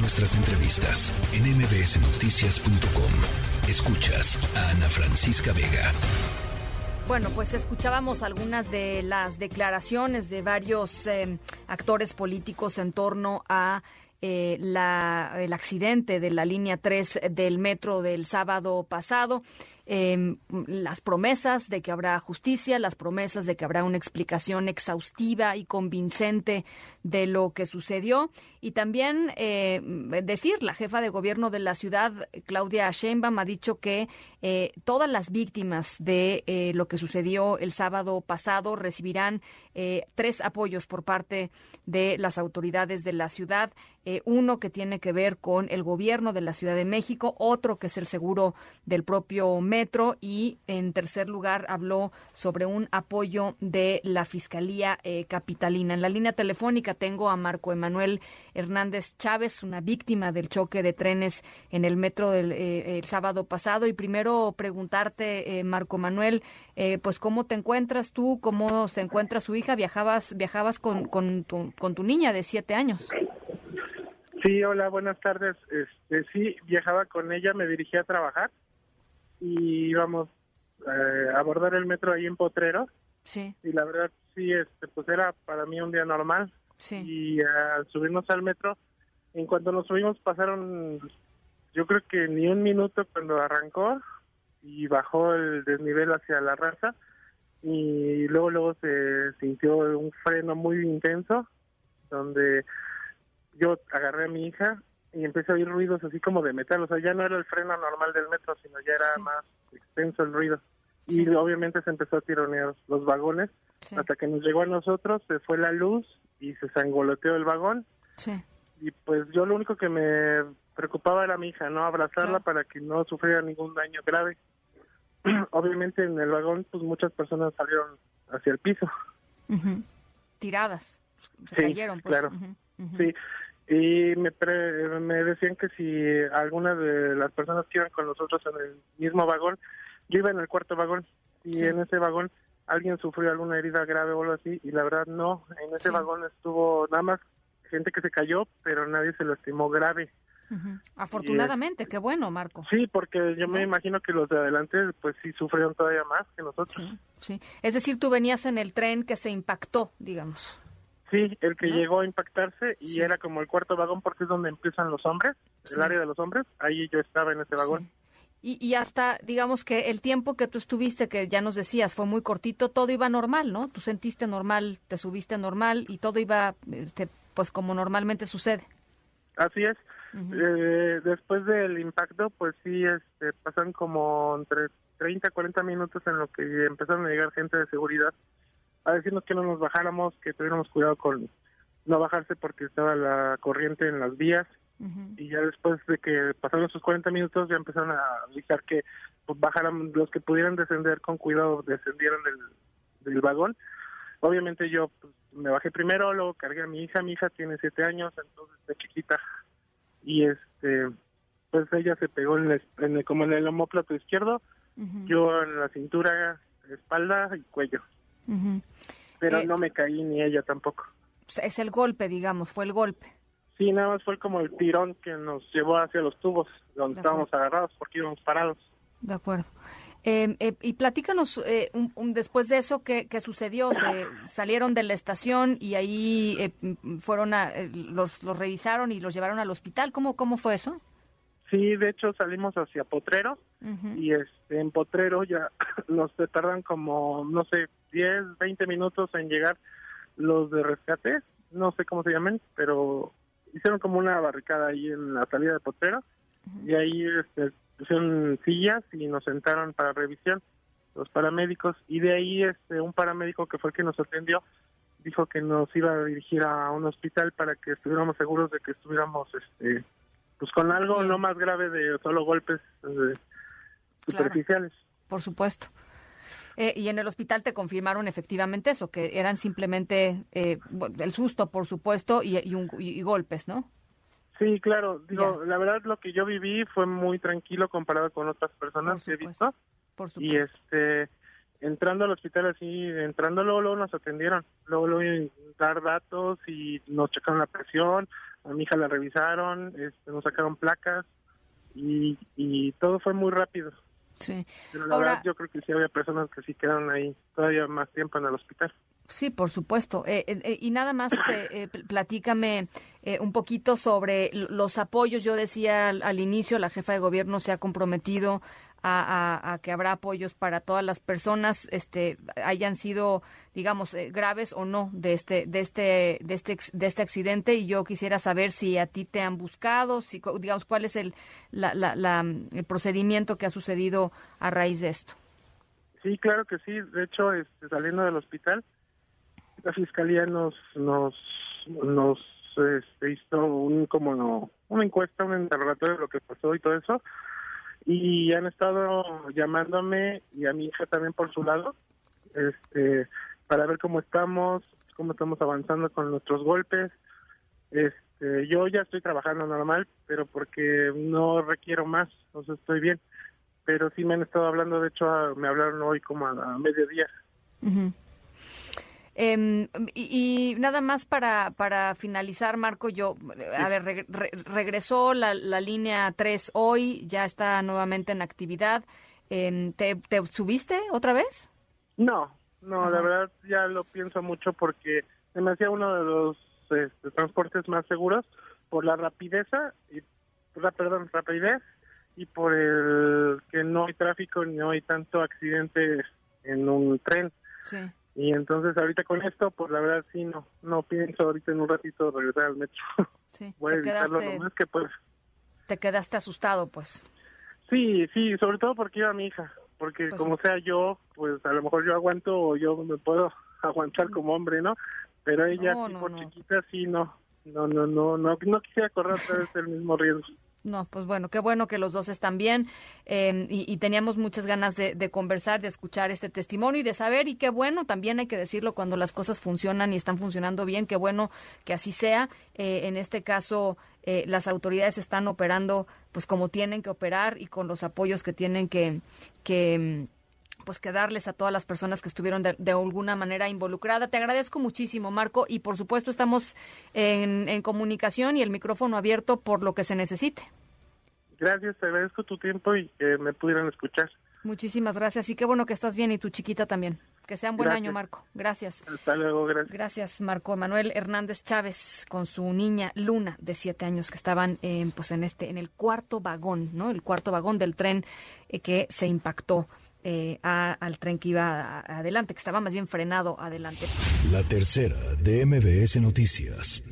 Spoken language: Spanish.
Nuestras entrevistas en mbsnoticias.com. Escuchas a Ana Francisca Vega. Bueno, pues escuchábamos algunas de las declaraciones de varios eh, actores políticos en torno a eh, la, el accidente de la línea 3 del metro del sábado pasado. Em, las promesas de que habrá justicia, las promesas de que habrá una explicación exhaustiva y convincente de lo que sucedió y también eh, decir, la jefa de gobierno de la ciudad, Claudia Sheinbaum, ha dicho que eh, todas las víctimas de eh, lo que sucedió el sábado pasado recibirán tres apoyos por parte de las autoridades de la ciudad. uno que tiene que ver con el gobierno de la Ciudad de México, otro que es el seguro del propio metro y en tercer lugar habló sobre un apoyo de la Fiscalía Capitalina. En la línea telefónica tengo a Marco Emanuel Hernández Chávez, una víctima del choque de trenes en el metro del eh, el sábado pasado. Y primero preguntarte, eh, Marco Manuel, eh, pues cómo te encuentras tú, cómo se encuentra su hija. Viajabas, viajabas con, con, tu, con tu niña de siete años. Sí, hola, buenas tardes. Este, sí, viajaba con ella, me dirigía a trabajar y íbamos a abordar el metro ahí en Potrero. Sí. Y la verdad, sí, este, pues era para mí un día normal. Y al subirnos al metro, en cuanto nos subimos pasaron, yo creo que ni un minuto cuando arrancó y bajó el desnivel hacia la raza y luego luego se sintió un freno muy intenso donde yo agarré a mi hija y empecé a oír ruidos así como de metal, o sea, ya no era el freno normal del metro, sino ya era más extenso el ruido. Y obviamente se empezó a tironear los vagones hasta que nos llegó a nosotros, se fue la luz y se sangoloteó el vagón. Sí. Y pues yo lo único que me preocupaba era mi hija, ¿no? Abrazarla para que no sufriera ningún daño grave. Obviamente en el vagón pues muchas personas salieron hacia el piso. Tiradas. Se cayeron, pues. claro. Sí. Y me, me decían que si alguna de las personas que iban con nosotros en el mismo vagón, yo iba en el cuarto vagón y en ese vagón alguien sufrió alguna herida grave o algo así, y la verdad no, en ese vagón estuvo nada más gente que se cayó, pero nadie se lastimó grave. Afortunadamente, qué bueno, Marco. Sí, porque yo me imagino que los de adelante, pues sí sufrieron todavía más que nosotros. Sí, Es decir, tú venías en el tren que se impactó, digamos. Sí, el que llegó a impactarse y era como el cuarto vagón porque es donde empiezan los hombres, el área de los hombres. Ahí yo estaba en ese vagón. Y, hasta, digamos que el tiempo que tú estuviste, que ya nos decías, fue muy cortito, todo iba normal, ¿no? Tú sentiste normal, te subiste normal y todo iba, este, pues como normalmente sucede. Así es. eh, después del impacto, pues sí, este, pasan como entre 30, 40 minutos en lo que empezaron a llegar gente de seguridad a decirnos que no nos bajáramos, que tuviéramos cuidado con no bajarse porque estaba la corriente en las vías. Y ya después de que pasaron esos 40 minutos ya empezaron a avisar que pues, bajaran los que pudieran descender con cuidado descendieran del, del vagón. Obviamente yo pues, me bajé primero luego cargué a mi hija mi hija tiene siete años entonces de chiquita. Y este pues ella se pegó en, el, como en el homóplato izquierdo yo en la cintura espalda y cuello pero eh, no me caí ni ella tampoco es el golpe digamos fue el golpe Sí, nada más fue como el tirón que nos llevó hacia los tubos donde estábamos agarrados porque íbamos parados. De acuerdo. Em, eh, y platícanos eh, un, después de eso qué, sucedió. Se salieron de la estación y ahí eh, fueron a los, los revisaron y los llevaron al hospital. ¿Cómo cómo fue eso? Sí, de hecho salimos hacia Potrero y este en Potrero ya nos tardan como no sé 10, 20 minutos en llegar los de rescate, no sé cómo se llaman, pero hicieron como una barricada ahí en la salida de Potrero y ahí este, pusieron sillas y nos sentaron para revisión los paramédicos y de ahí este un paramédico que fue el que nos atendió dijo que nos iba a dirigir a un hospital para que estuviéramos seguros de que estuviéramos este pues con algo no más grave de solo golpes eh, superficiales. por supuesto. Eh, y en el hospital te confirmaron efectivamente eso, que eran simplemente eh, el susto, por supuesto, y, y, golpes, ¿no? Sí, claro. Digo, la verdad lo que yo viví fue muy tranquilo comparado con otras personas que he visto. Por supuesto. Y este, entrando al hospital así, entrando luego, luego nos atendieron. Luego, luego dar datos y nos checaron la presión. a mi hija la revisaron, este, nos sacaron placas y, y todo fue muy rápido. Sí. Pero la verdad yo creo que sí había personas que sí quedaron ahí todavía más tiempo en el hospital. Sí, por supuesto. Eh, eh, eh y nada más, eh, eh platícame un poquito sobre los apoyos. Yo decía al, inicio, la jefa de gobierno se ha comprometido a, que habrá apoyos para todas las personas, este, hayan sido, digamos, graves o no de este, de este, de este, de este accidente. Y yo quisiera saber si a ti te han buscado, si, digamos, cuál es el, la, la, el procedimiento que ha sucedido a raíz de esto. Sí, claro que sí. De hecho, este, saliendo del hospital la fiscalía nos nos nos este, hizo un como no, una encuesta, un interrogatorio de lo que pasó y todo eso y han estado llamándome y a mi hija también por su lado este para ver cómo estamos, cómo estamos avanzando con nuestros golpes. Este, yo ya estoy trabajando normal, pero porque no requiero más, o sea, estoy bien. Pero sí me han estado hablando, de hecho, me hablaron hoy como a, mediodía. Em, y, nada más para, para finalizar, Marco, yo, a ver, regresó la, la, línea 3 hoy, ya está nuevamente en actividad. Em, ¿te, ¿te, subiste otra vez? No, no, la verdad ya lo pienso mucho porque se me hacía uno de los este, transportes más seguros por la rapidez y la, perdón, rapidez y por el que no hay tráfico ni no hay tanto accidente en un tren. Sí. Y entonces ahorita con esto, pues la verdad sí, no no pienso ahorita en un ratito regresar al metro. Sí, Voy a evitarlo lo más que pueda. Te quedaste asustado, pues. Sí, sí, sobre todo porque iba mi hija, porque pues como sea yo, pues a lo mejor yo aguanto o yo me puedo aguantar como hombre, ¿no? Pero ella, por chiquita, sí, no, no, no, no, no, no quisiera correr otra vez el mismo riesgo. No, pues bueno, qué bueno que los dos están bien em, y, teníamos muchas ganas de, conversar, de escuchar este testimonio y de saber y qué bueno, también hay que decirlo cuando las cosas funcionan y están funcionando bien, qué bueno que así sea. Eh, en este caso, eh, las autoridades están operando pues como tienen que operar y con los apoyos que tienen que, que em, pues que darles a todas las personas que estuvieron de, alguna manera involucradas. Te agradezco muchísimo, Marco, y por supuesto estamos en, en, comunicación y el micrófono abierto por lo que se necesite. Gracias, te agradezco tu tiempo y que me pudieran escuchar. Muchísimas gracias y qué bueno que estás bien y tu chiquita también. Que sea un buen año, Marco. Gracias. Hasta luego, gracias. Gracias, Marco Emanuel Hernández Chávez, con su niña Luna, de siete años, que estaban eh, pues en este, en el cuarto vagón, ¿no? El cuarto vagón del tren eh, que se impactó eh, al tren que iba adelante, que estaba más bien frenado adelante. La tercera de MBS Noticias.